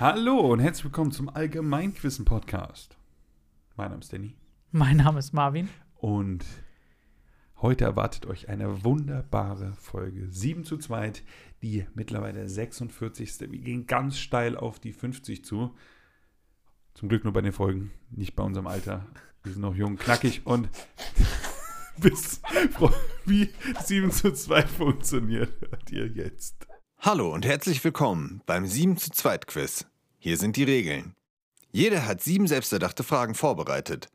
Hallo und herzlich willkommen zum Allgemeinquissen Podcast. Mein Name ist Danny Mein Name ist Marvin. und heute erwartet euch eine wunderbare Folge 7 zu 2, die mittlerweile 46. Wir gehen ganz steil auf die 50 zu. Zum Glück nur bei den Folgen, nicht bei unserem Alter. Wir sind noch jung, knackig und bis wie 7 zu 2 funktioniert, hört ihr jetzt. Hallo und herzlich willkommen beim 7 zu 2 Quiz. Hier sind die Regeln. Jeder hat sieben selbsterdachte Fragen vorbereitet.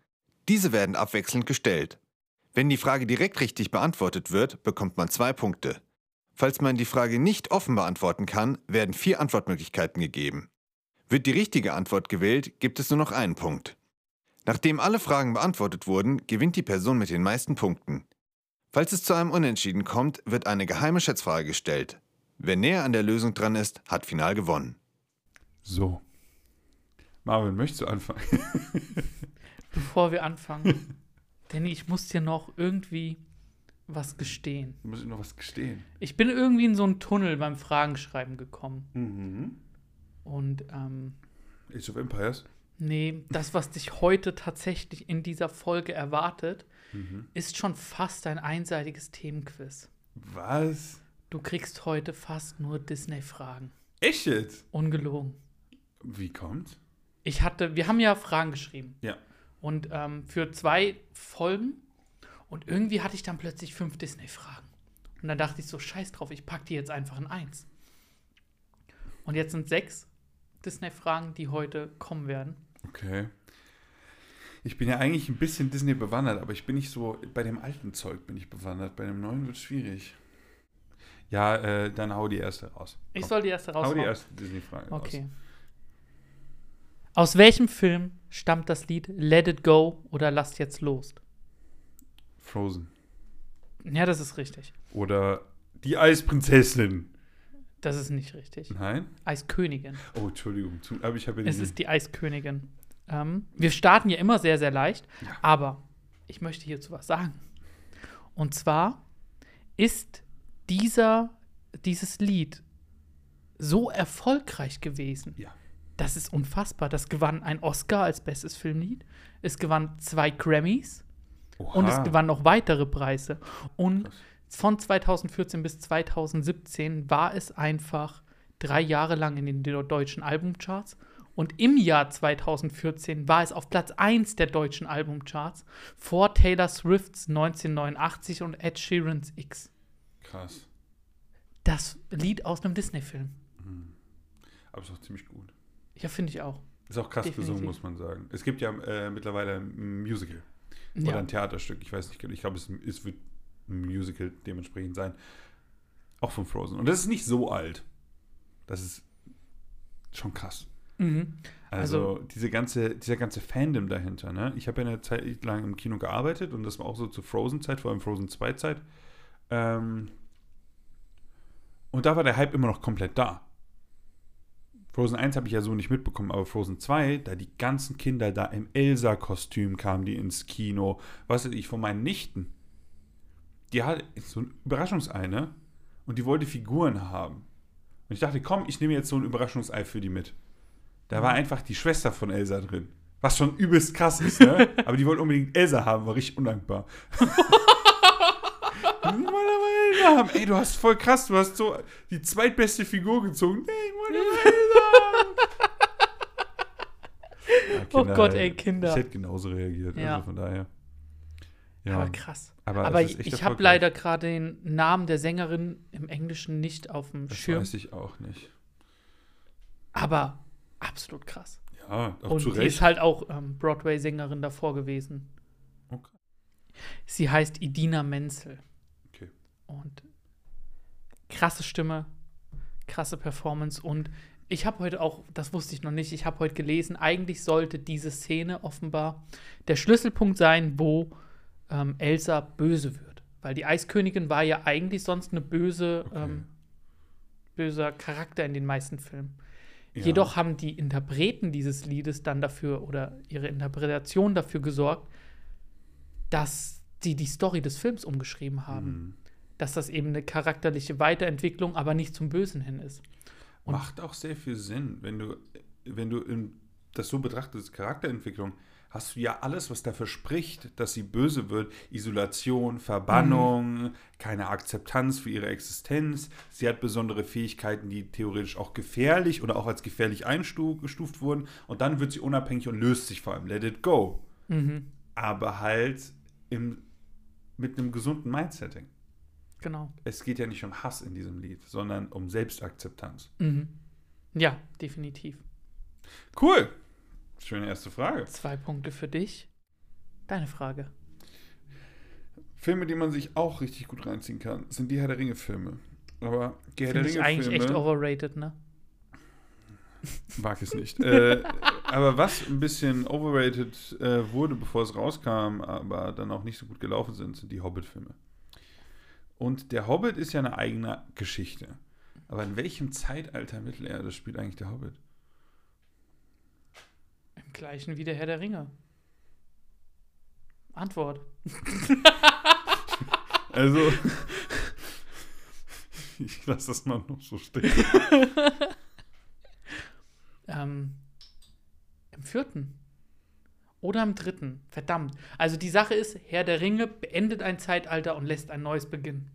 Diese werden abwechselnd gestellt. Wenn die Frage direkt richtig beantwortet wird, bekommt man zwei Punkte. Falls man die Frage nicht offen beantworten kann, werden vier Antwortmöglichkeiten gegeben. Wird die richtige Antwort gewählt, gibt es nur noch einen Punkt. Nachdem alle Fragen beantwortet wurden, gewinnt die Person mit den meisten Punkten. Falls es zu einem Unentschieden kommt, wird eine geheime Schätzfrage gestellt. Wer näher an der Lösung dran ist, hat final gewonnen. So. Marvin, möchtest du anfangen? Bevor wir anfangen, Danny, ich muss dir noch irgendwie was gestehen. Du musst noch was gestehen. Ich bin irgendwie in so einen Tunnel beim Fragenschreiben gekommen. Mhm. Und ähm, Age of Empires? nee, das, was dich heute tatsächlich in dieser Folge erwartet, Mhm. ist schon fast ein einseitiges Themenquiz. Was? Du kriegst heute fast nur Disney-Fragen. Echt jetzt? Ungelogen. Wie kommt? Ich hatte, wir haben ja Fragen geschrieben. Ja. Und ähm, für zwei Folgen. Und irgendwie hatte ich dann plötzlich fünf Disney-Fragen. Und dann dachte ich so, scheiß drauf, ich packe die jetzt einfach in eins. Und jetzt sind sechs Disney-Fragen, die heute kommen werden. Okay. Ich bin ja eigentlich ein bisschen Disney bewandert, aber ich bin nicht so, bei dem alten Zeug bin ich bewandert. Bei dem neuen wird es schwierig. Ja, äh, dann hau die erste raus. Ich Komm. soll die erste Hau raushauen. die erste Disney-Frage Okay. raus. Aus welchem Film stammt das Lied Let It Go oder Lasst jetzt los? Frozen. Ja, das ist richtig. Oder die Eisprinzessin. Das ist nicht richtig. Nein? Eiskönigin. Oh, Entschuldigung. Aber ich habe ja Es ist die Eiskönigin. Ähm, wir starten ja immer sehr, sehr leicht, Ja. aber ich möchte hierzu was sagen. Und zwar ist dieser, dieses Lied so erfolgreich gewesen. Ja. Das ist unfassbar. Das gewann ein Oscar als bestes Filmlied. Es gewann zwei Grammys und es Oha. gewann noch weitere Preise. Und Krass. von 2014 bis 2017 war es einfach drei Jahre lang in den de- deutschen Albumcharts. Und im Jahr 2014 war es auf Platz 1 der deutschen Albumcharts vor Taylor Swifts 1989 und Ed Sheerans X. Krass. Das Lied aus einem Disney-Film. Aber ist auch ziemlich gut. Ja, finde ich auch. Ist auch krass Definitiv. gesungen, muss man sagen. Es gibt ja äh, mittlerweile ein Musical. Oder Ja. ein Theaterstück. Ich weiß nicht, genau. ich glaube, es, es wird ein Musical dementsprechend sein. Auch von Frozen. Und das ist nicht so alt. Das ist schon krass. Mhm. Also, Also- diese ganze, dieser ganze Fandom dahinter, ne? Ich habe ja eine Zeit lang im Kino gearbeitet und das war auch so zur Frozen-Zeit, vor allem Frozen 2-Zeit. Ähm, und da war der Hype immer noch komplett da. Frozen 1 habe ich ja so nicht mitbekommen, aber Frozen 2, da die ganzen Kinder da im Elsa-Kostüm kamen, die ins Kino, was weiß ich, von meinen Nichten. Die hat so ein Überraschungsei, ne? Und die wollte Figuren haben. Und ich dachte, komm, ich nehme jetzt so ein Überraschungsei für die mit. Da war einfach die Schwester von Elsa drin. Was schon übelst krass ist, ne? Aber die wollte unbedingt Elsa haben, war richtig undankbar. die Elsa haben. Ey, du hast voll krass, du hast so die zweitbeste Figur gezogen. Nee, ich wollte Elsa. Ja, Oh Gott, ey, Kinder. Ich hätte genauso reagiert, Ja. also von daher. Ja, Aber krass. aber, Aber ich habe leider gerade den Namen der Sängerin im Englischen nicht auf dem Das Schirm. weiß ich auch nicht. Aber absolut krass. Ja, auch Und zu die Recht. ist halt auch ähm, Broadway-Sängerin davor gewesen. Okay. Sie heißt Idina Menzel. Und krasse Stimme, krasse Performance. Und ich habe heute auch, das wusste ich noch nicht, ich habe heute gelesen, eigentlich sollte diese Szene offenbar der Schlüsselpunkt sein, wo ähm, Elsa böse wird. Weil die Eiskönigin war ja eigentlich sonst eine böse, Okay. ähm, böser Charakter in den meisten Filmen. Ja. Jedoch haben die Interpreten dieses Liedes dann dafür oder ihre Interpretation dafür gesorgt, dass sie die Story des Films umgeschrieben haben. Mhm. Dass das eben eine charakterliche Weiterentwicklung, aber nicht zum Bösen hin ist. Und- Macht auch sehr viel Sinn, wenn du, wenn du das so betrachtest, Charakterentwicklung, hast du ja alles, was dafür spricht, dass sie böse wird. Isolation, Verbannung, keine Akzeptanz für ihre Existenz. Sie hat besondere Fähigkeiten, die theoretisch auch gefährlich oder auch als gefährlich eingestuft wurden. Und dann wird sie unabhängig und löst sich vor allem. Let it go. Mhm. Aber halt im, mit einem gesunden Mindsetting. Genau. Es geht ja nicht um Hass in diesem Lied, sondern um Selbstakzeptanz. Mhm. Ja, definitiv. Cool. Schöne erste Frage. Zwei Punkte für dich. Deine Frage. Filme, die man sich auch richtig gut reinziehen kann, sind die Herr der Ringe-Filme. Aber die Herr der Finde ich eigentlich echt overrated, ne? mag es nicht. äh, aber was ein bisschen overrated äh, wurde, bevor es rauskam, aber dann auch nicht so gut gelaufen sind, sind die Hobbit-Filme. Und der Hobbit ist ja eine eigene Geschichte. Aber in welchem Zeitalter Mittelerde spielt eigentlich der Hobbit? Im gleichen wie der Herr der Ringe. Antwort. Also, ich lasse das mal noch so stehen. Ähm, Im vierten. Oder im dritten. Verdammt. Also die Sache ist, Herr der Ringe beendet ein Zeitalter und lässt ein neues beginnen.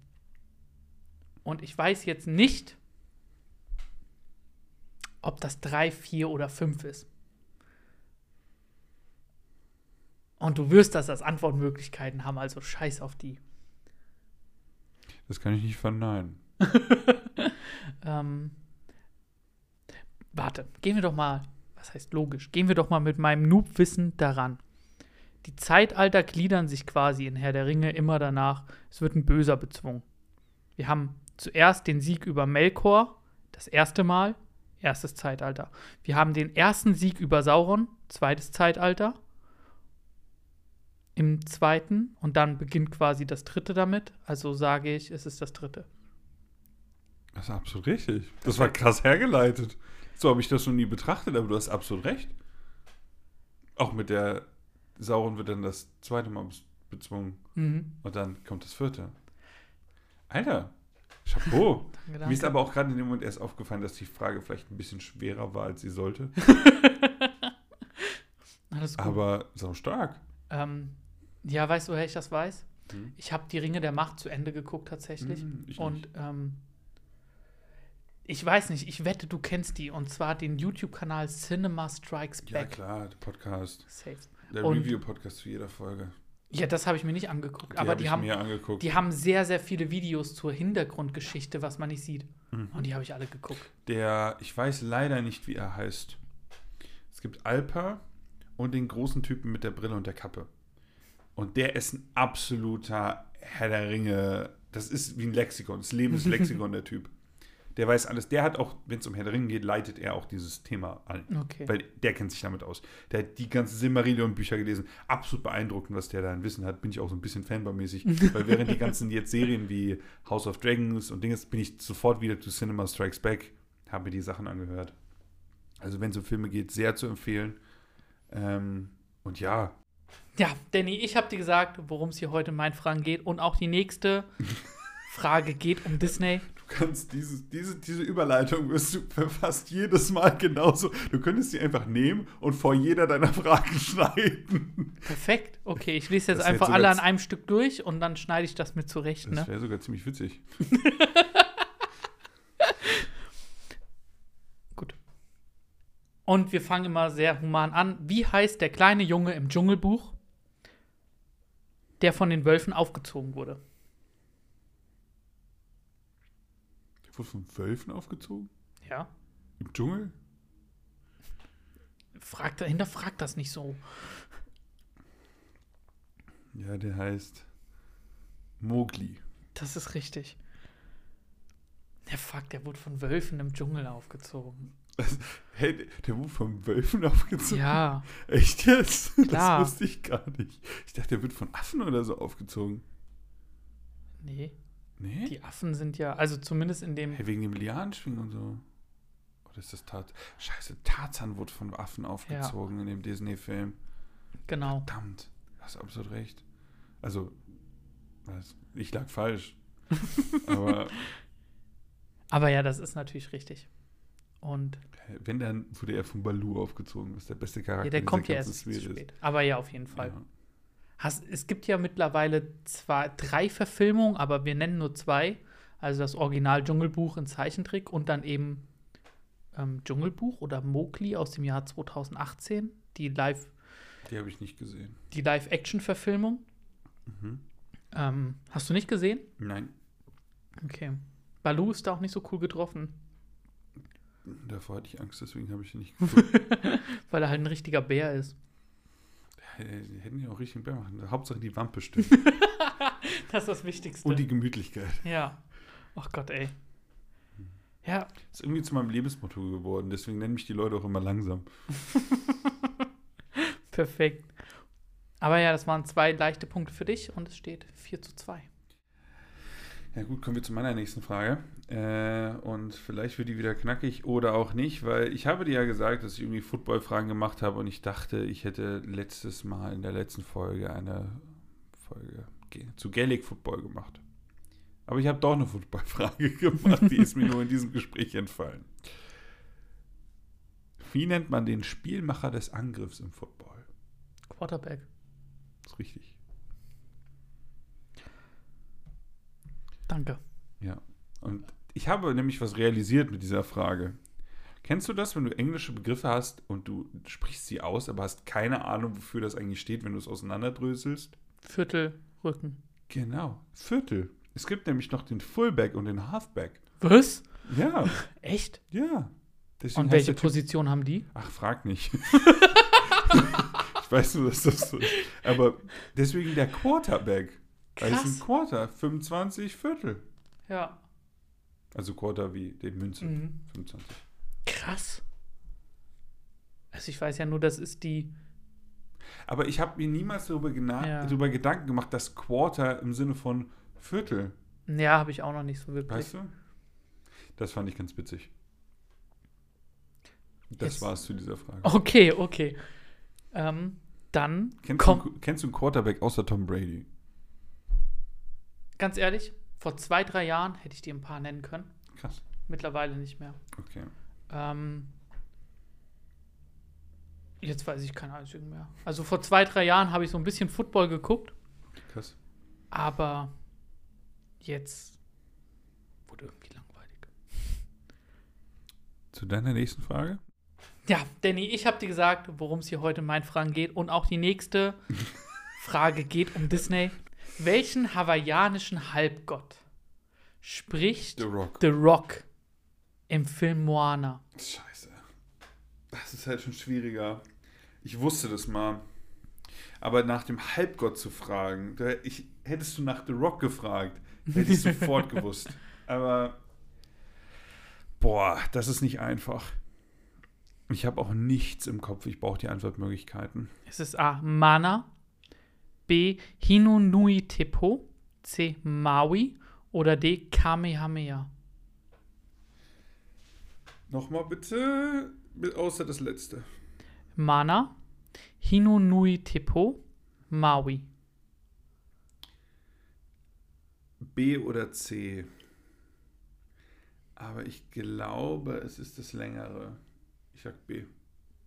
Und ich weiß jetzt nicht, ob das drei, vier oder fünf ist. Und du wirst das als Antwortmöglichkeiten haben, also scheiß auf die. Das kann ich nicht verneinen. Ähm, warte, gehen wir doch mal, was heißt logisch, gehen wir doch mal mit meinem Noob-Wissen daran. Die Zeitalter gliedern sich quasi in Herr der Ringe immer danach, es wird ein Böser bezwungen. Wir haben zuerst den Sieg über Melkor, das erste Mal, erstes Zeitalter. Wir haben den ersten Sieg über Sauron, zweites Zeitalter. Im zweiten und dann beginnt quasi das dritte damit. Also sage ich, es ist das dritte. Das ist absolut richtig. Das war krass hergeleitet. So habe ich das noch nie betrachtet, aber du hast absolut recht. Auch mit der Sauron wird dann das zweite Mal bez- bezwungen Mhm. und dann kommt das vierte. Alter, Chapeau. Danke, Mir ist danke. aber auch gerade in dem Moment erst aufgefallen, dass die Frage vielleicht ein bisschen schwerer war, als sie sollte. Alles gut. Aber sau stark. Ähm, ja, weißt du, woher ich das weiß? Hm. Ich habe die Ringe der Macht zu Ende geguckt tatsächlich. Hm, ich und ähm, ich weiß nicht, ich wette, du kennst die. Und zwar den YouTube-Kanal Cinema Strikes Ja, Back. klar, der Podcast. Safe. Der Review-Podcast zu jeder Folge. Ja, das habe ich mir nicht angeguckt. Die aber hab die haben, angeguckt. die haben sehr, sehr viele Videos zur Hintergrundgeschichte, was man nicht sieht. Mhm. Und die habe ich alle geguckt. Der, ich weiß leider nicht, wie er heißt. Es gibt Alpa und den großen Typen mit der Brille und der Kappe. Und der ist ein absoluter Herr der Ringe. Das ist wie ein Lexikon, das Lebenslexikon der Typ. Der weiß alles. Der hat auch, wenn es um Herr der Ringe geht, leitet er auch dieses Thema an. Okay. Weil der kennt sich damit aus. Der hat die ganzen Silmarillion-Bücher gelesen. Absolut beeindruckend, was der da an Wissen hat. Bin ich auch so ein bisschen fanboy-mäßig. weil während die ganzen jetzt Serien wie House of Dragons und Dinges, bin ich sofort wieder zu Cinema Strikes Back. Habe mir die Sachen angehört. Also wenn es um Filme geht, sehr zu empfehlen. Ähm, und ja, Ja, Danny, ich habe dir gesagt, worum es hier heute in meinen Fragen geht. Und auch die nächste Frage geht um Disney. Du kannst dieses, diese, diese Überleitung wirst du fast jedes Mal genauso. Du könntest sie einfach nehmen und vor jeder deiner Fragen schneiden. Perfekt. Okay, ich lese jetzt Das einfach alle an einem Stück durch und dann schneide ich das mit zurecht. Das Ne? wäre sogar ziemlich witzig. Gut. Und wir fangen immer sehr human an. Wie heißt der kleine Junge im Dschungelbuch, der von den Wölfen aufgezogen wurde? Der wurde von Wölfen aufgezogen? Ja. Im Dschungel? Fragt, hinterfragt das nicht so. Ja, der heißt Mowgli. Das ist richtig. Der Fuck, der wurde von Wölfen im Dschungel aufgezogen. Hey, der wurde von Wölfen aufgezogen? Ja, Echt jetzt? Klar. Das wusste ich gar nicht. Ich dachte, der wird von Affen oder so aufgezogen. nee. Nee? Die Affen sind ja, also zumindest in dem. Hey, wegen dem Lianenschwingen und so. Oder ist das Tarzan? Scheiße, Tarzan wurde von Affen aufgezogen in dem Disney-Film. Genau. Verdammt, hast absolut recht. Also, ich lag falsch. Aber Aber ja, das ist natürlich richtig. Und Wenn, dann wurde er von Baloo aufgezogen. Das ist der beste Charakter ja, der kommt ja erst zu spät. Aber ja, auf jeden Fall. Ja. Hast, es gibt ja mittlerweile zwar drei Verfilmungen, aber wir nennen nur zwei. Also das Original Dschungelbuch in Zeichentrick und dann eben ähm, Dschungelbuch oder Mowgli aus dem Jahr 2018, die Live, Die habe ich nicht gesehen. die Live-Action-Verfilmung. Mhm. Ähm, hast du nicht gesehen? Nein, Okay. Baloo ist da auch nicht so cool getroffen, davor hatte ich Angst, deswegen habe ich ihn nicht geguckt. weil er halt ein richtiger Bär ist. Die hätten ja auch richtig einen Bär machen. Hauptsache die Wampe stimmt. Das ist das Wichtigste. Und die Gemütlichkeit. ja. Ach Gott, ey. Ja, ist irgendwie zu meinem Lebensmotto geworden. Deswegen nennen mich die Leute auch immer langsam. perfekt. Aber ja, das waren zwei leichte Punkte für dich und es steht 4 zu 2. Ja gut, kommen wir zu meiner nächsten Frage. Äh, und vielleicht wird die wieder knackig oder auch nicht, weil ich habe dir ja gesagt, dass ich irgendwie Football-Fragen gemacht habe und ich dachte, ich hätte letztes Mal in der letzten Folge eine Folge ge- zu Gaelic Football gemacht. Aber ich habe doch eine Football-Frage gemacht, die ist mir nur in diesem Gespräch entfallen. Wie nennt man den Spielmacher des Angriffs im Football? Quarterback. Das ist richtig. Danke. Ja. Und ich habe nämlich was realisiert mit dieser Frage. Kennst du das, wenn du englische Begriffe hast und du sprichst sie aus, aber hast keine Ahnung, wofür das eigentlich steht, wenn du es auseinanderdröselst? Viertel, Rücken. Genau. Viertel. Es gibt nämlich noch den Fullback und den Halfback. Was? Ja, Echt? ja. Deswegen Und welche Position haben die? Ach, frag nicht. ich weiß nur, dass das so ist. Aber deswegen der Quarterback. Weil es Krass. ein Quarter, 25 Viertel. Ja. Also Quarter wie die Münze, Mhm. 25. Krass. Also ich weiß ja nur, das ist die. Aber ich habe mir niemals darüber, Ja. darüber Gedanken gemacht, dass Quarter im Sinne von Viertel, Ja, habe ich auch noch nicht so wirklich. weißt du? Das fand ich ganz witzig. Das Jetzt- war's zu dieser Frage. Okay, okay. Ähm, dann Kennst, du, kennst du einen Quarterback außer Tom Brady? Ganz ehrlich, vor zwei, drei Jahren hätte ich dir ein paar nennen können. Krass. Mittlerweile nicht mehr. Okay. Ähm, jetzt weiß ich keinen einzigen mehr. Also vor zwei, drei Jahren habe ich so ein bisschen Football geguckt, Krass. aber jetzt wurde irgendwie langweilig. Zu deiner nächsten Frage? Ja, Danny, ich habe dir gesagt, worum es hier heute in meinen Fragen geht. Und auch die nächste Frage geht um Disney. Welchen hawaiianischen Halbgott spricht The Rock. The Rock im Film Moana? Scheiße. Das ist halt schon schwieriger. Ich wusste das mal. Aber nach dem Halbgott zu fragen, da, ich, hättest du nach The Rock gefragt, hätte ich sofort gewusst. Aber, boah, das ist nicht einfach. Ich habe auch nichts im Kopf. Ich brauche die Antwortmöglichkeiten. Es ist A. Mana, B. Hinunui Tepo, C. Maui oder D. Kamehameha. Nochmal bitte, außer das letzte. Mana, Hinunui Tepo, Maui. B oder C. Aber ich glaube, es ist das längere. Ich sag B.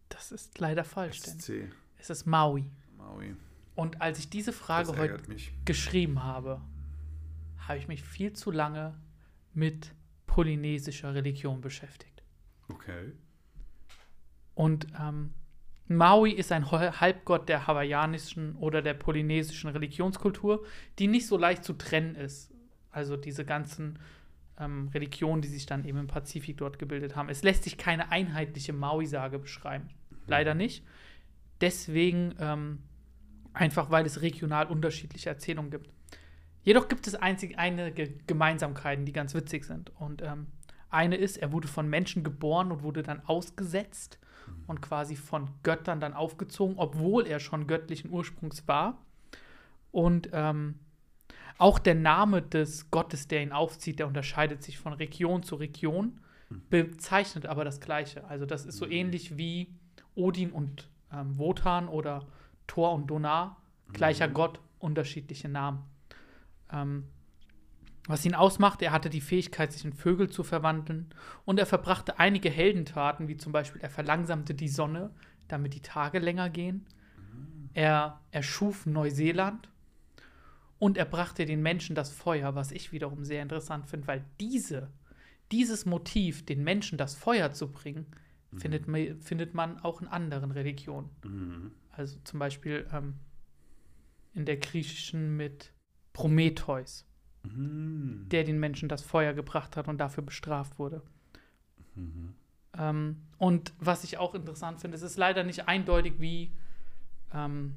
Das ist leider Es falsch, ist denn C. es ist Maui. Maui. Und als ich diese Frage heute mich. geschrieben habe, habe ich mich viel zu lange mit polynesischer Religion beschäftigt. Okay. Und ähm, Maui ist ein Halbgott der hawaiianischen oder der polynesischen Religionskultur, die nicht so leicht zu trennen ist. Also diese ganzen ähm, Religionen, die sich dann eben im Pazifik dort gebildet haben. Es lässt sich keine einheitliche Maui-Sage beschreiben. Leider nicht. Deswegen ähm, einfach, weil es regional unterschiedliche Erzählungen gibt. Jedoch gibt es einzig einige Gemeinsamkeiten, die ganz witzig sind. Und ähm, eine ist, er wurde von Menschen geboren und wurde dann ausgesetzt und quasi von Göttern dann aufgezogen, obwohl er schon göttlichen Ursprungs war. Und ähm, auch der Name des Gottes, der ihn aufzieht, der unterscheidet sich von Region zu Region, bezeichnet aber das Gleiche. Also das ist so ähnlich wie Odin und ähm, Wotan oder Thor und Donar, gleicher Gott, unterschiedliche Namen. Ähm, Was ihn ausmachte, er hatte die Fähigkeit, sich in Vögel zu verwandeln und er verbrachte einige Heldentaten, wie zum Beispiel er verlangsamte die Sonne, damit die Tage länger gehen. Er erschuf Neuseeland und er brachte den Menschen das Feuer, was ich wiederum sehr interessant finde, weil diese, dieses Motiv, den Menschen das Feuer zu bringen, findet, ma- findet man auch in anderen Religionen. Mhm. Also zum Beispiel ähm, in der griechischen mit Prometheus, Mhm. der den Menschen das Feuer gebracht hat und dafür bestraft wurde. Mhm. Ähm, und was ich auch interessant finde, es ist leider nicht eindeutig, wie, ähm,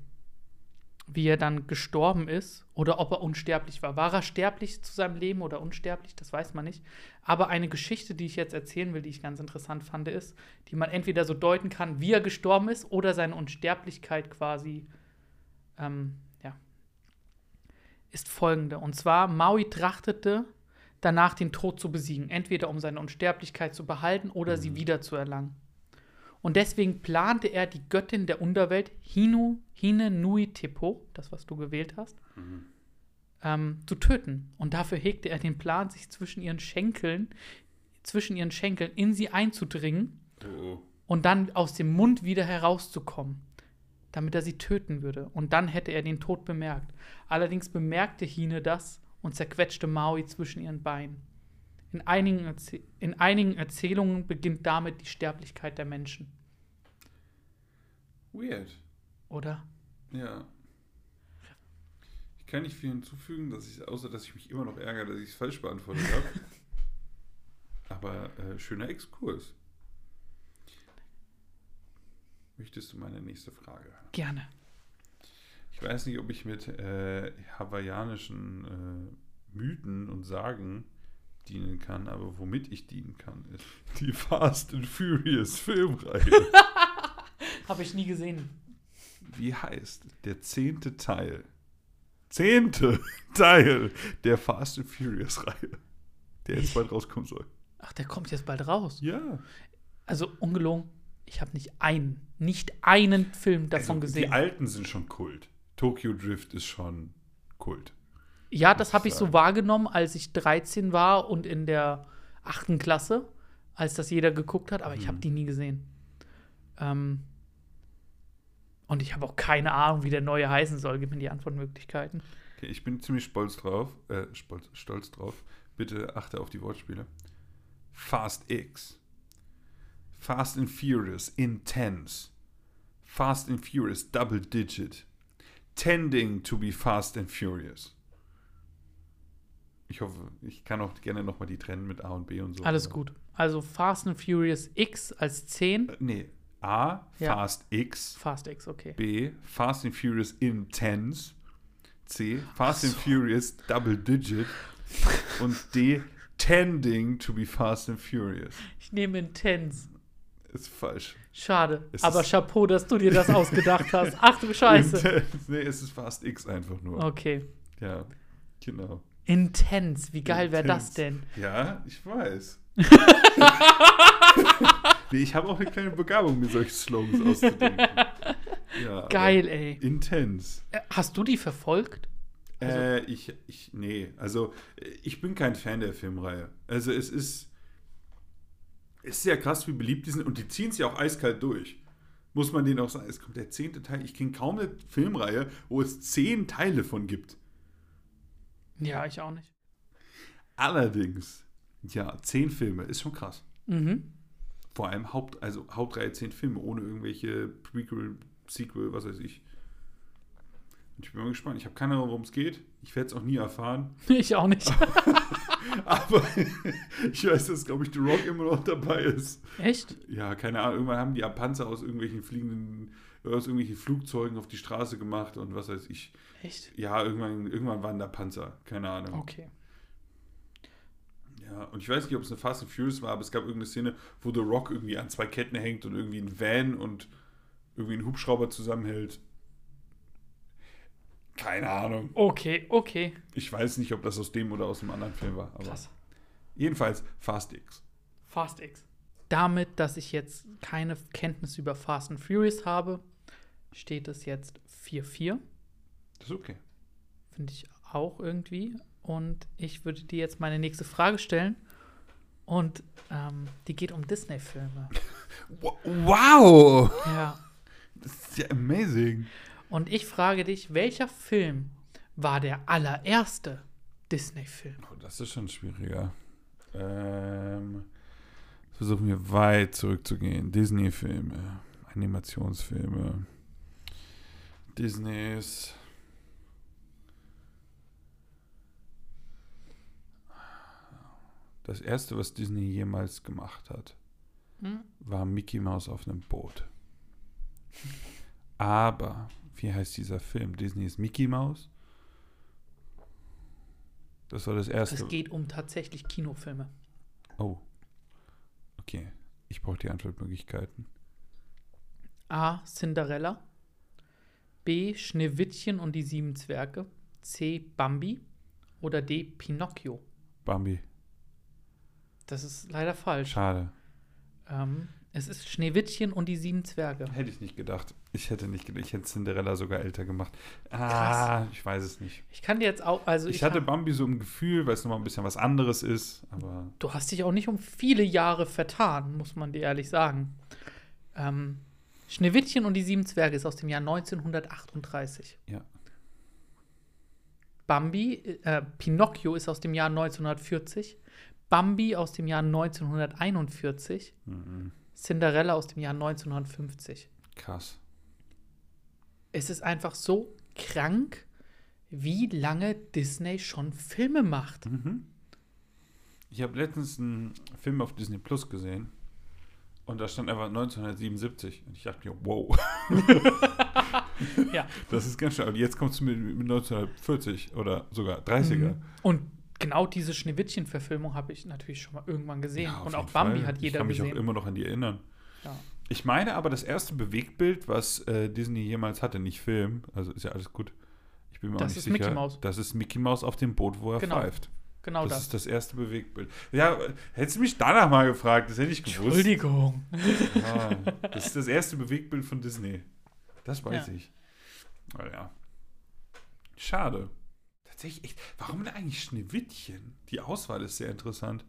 wie er dann gestorben ist oder ob er unsterblich war. War er sterblich zu seinem Leben oder unsterblich? Das weiß man nicht. Aber eine Geschichte, die ich jetzt erzählen will, die ich ganz interessant fand, ist, die man entweder so deuten kann, wie er gestorben ist oder seine Unsterblichkeit quasi, ähm, ja, ist folgende. Und zwar, Maui trachtete danach den Tod zu besiegen, entweder um seine Unsterblichkeit zu behalten oder sie wiederzuerlangen. Und deswegen plante er die Göttin der Unterwelt, Hinu, Hine Nui Tepo, das, was du gewählt hast, ähm, zu töten. Und dafür hegte er den Plan, sich zwischen ihren Schenkeln, zwischen ihren Schenkeln in sie einzudringen Oh, und dann aus dem Mund wieder herauszukommen, damit er sie töten würde. Und dann hätte er den Tod bemerkt. Allerdings bemerkte Hine das und zerquetschte Maui zwischen ihren Beinen. In einigen, Erzäh in einigen Erzählungen beginnt damit die Sterblichkeit der Menschen. weird. Oder? Ja. Ich kann nicht viel hinzufügen, dass ich, außer dass ich mich immer noch ärgere, dass ich es falsch beantwortet habe. Aber äh, schöner Exkurs. Möchtest du meine nächste Frage? Gerne. Ich weiß nicht, ob ich mit äh, hawaiianischen äh, Mythen und Sagen dienen kann, aber womit ich dienen kann, ist die Fast and Furious Filmreihe. Habe ich nie gesehen. Wie heißt der zehnte Teil? Zehnte Teil der Fast and Furious Reihe, der jetzt Ich- bald rauskommen soll. Ach, der kommt jetzt bald raus. Ja. Also ungelogen, ich habe nicht einen, nicht einen Film davon Also, gesehen. Die alten sind schon Kult. Tokyo Drift ist schon Kult. Ja, das habe ich so wahrgenommen, als ich 13 war und in der achten Klasse, als das jeder geguckt hat, aber ich habe Mhm. die nie gesehen. Ähm, und ich habe auch keine Ahnung, wie der neue heißen soll. Gib mir die Antwortmöglichkeiten. Okay, ich bin ziemlich stolz drauf. Äh, stolz, stolz drauf. Bitte achte auf die Wortspiele. Fast X. Fast and Furious Intense. Fast and Furious Double Digit. Tending to be Fast and Furious. Ich hoffe, ich kann auch gerne nochmal die trennen mit A und B und so. Alles gut. Also Fast and Furious X als 10. Äh, Nee. A, Ja. Fast X. Fast X, okay. B, Fast and Furious Intense. C, Fast and so. Furious Double Digit. Und D, Tending to be Fast and Furious. Ich nehme Intense. Ist falsch. Schade. Es aber Chapeau, dass du dir das ausgedacht hast. Ach du Scheiße. Intense. Nee, es ist Fast X einfach nur. Okay. Ja, genau. Intense. Wie geil wäre das denn? Ja, ich weiß. nee, ich habe auch eine kleine Begabung, mir solche Slogans auszudenken. Ja, Geil, ey. Intense. Äh, Hast du die verfolgt? Also- äh, ich, ich, nee, also ich bin kein Fan der Filmreihe. Also es ist, es ist sehr krass, wie beliebt die sind und die ziehen es ja auch eiskalt durch. Muss man denen auch sagen, es kommt der zehnte Teil. Ich kenne kaum eine Filmreihe, wo es zehn Teile von gibt. Ja, ich auch nicht. Allerdings, ja, zehn Filme ist schon krass. Mhm. Vor allem Haupt, also Hauptreihe zehn Filme, ohne irgendwelche Prequel, Sequel, was weiß ich. Und ich bin mal gespannt. Ich habe keine Ahnung, worum es geht. Ich werde es auch nie erfahren. Ich auch nicht. Aber ich weiß, dass, glaube ich, The Rock immer noch dabei ist. Echt? Ja, keine Ahnung. Irgendwann haben die ja Panzer aus irgendwelchen fliegenden, aus irgendwelchen Flugzeugen auf die Straße gemacht und was weiß ich. Echt? Ja, irgendwann, irgendwann waren da Panzer. Keine Ahnung. Okay. Ja, und ich weiß nicht, ob es eine Fast and Furious war, aber es gab irgendeine Szene, wo The Rock irgendwie an zwei Ketten hängt und irgendwie ein Van und irgendwie einen Hubschrauber zusammenhält. Keine Ahnung. Okay, okay. Ich weiß nicht, ob das aus dem oder aus einem anderen Film war. Aber Krass. jedenfalls Fast X. Fast X. Damit, dass ich jetzt keine Kenntnis über Fast and Furious habe, steht es jetzt 4-4. Das ist okay. Finde ich auch irgendwie. Und ich würde dir jetzt meine nächste Frage stellen. Und ähm, die geht um Disney-Filme. Wow! ja. Das ist ja amazing. Und ich frage dich, welcher Film war der allererste Disney-Film? Oh, das ist schon schwieriger. Ähm, versuchen wir weit zurückzugehen. Disney-Filme, Animationsfilme, Disneys. Das erste, was Disney jemals gemacht hat, Hm? war Mickey Mouse auf einem Boot. Aber, wie heißt dieser Film? Disney ist Mickey Mouse? Das war das erste. Es geht um tatsächlich Kinofilme. Oh. Okay. Ich brauche die Antwortmöglichkeiten. A. Cinderella. B. Schneewittchen und die sieben Zwerge. C. Bambi. Oder D. Pinocchio. Bambi. Das ist leider falsch. Schade. Ähm, es ist Schneewittchen und die sieben Zwerge. Hätte ich nicht gedacht. Ich hätte nicht gedacht. Ich hätte Cinderella sogar älter gemacht. Ah, Krass. ich weiß es nicht. Ich kann dir jetzt auch, also Ich, ich, hatte Bambi so im Gefühl, weil es nochmal ein bisschen was anderes ist. Aber du hast dich auch nicht um viele Jahre vertan, muss man dir ehrlich sagen. Ähm, Schneewittchen und die sieben Zwerge ist aus dem Jahr 1938. ja. Bambi, äh, Pinocchio ist aus dem Jahr 1940. Bambi aus dem Jahr 1941. Mhm. Cinderella aus dem Jahr 1950. Krass. Es ist einfach so krank, wie lange Disney schon Filme macht. Mhm. Ich habe letztens einen Film auf Disney Plus gesehen. Und da stand einfach 1977. Und ich dachte mir, wow. Ja. Das ist ganz schön. Und jetzt kommst du mit, mit 1940 oder sogar 30er. Mhm. Und genau diese Schneewittchen-Verfilmung habe ich natürlich schon mal irgendwann gesehen. Ja, Und auch Bambi Fall. hat Ich jeder kann mich gesehen. auch immer noch an die erinnern. Ja. Ich meine aber, das erste Bewegtbild, was äh, Disney jemals hatte, nicht Film, also ist ja alles gut. Ich bin mir Das auch nicht ist sicher. Mickey Mouse. Das ist Mickey Mouse auf dem Boot, wo er Genau. pfeift. Genau das, das. ist das erste Bewegtbild. Ja, hättest du mich danach mal gefragt, das hätte ich gewusst. Entschuldigung. Ah, das ist das erste Bewegtbild von Disney. Das weiß Ja. ich. Aber ja. Schade. Tatsächlich echt. Warum denn eigentlich Schneewittchen? Die Auswahl ist sehr interessant.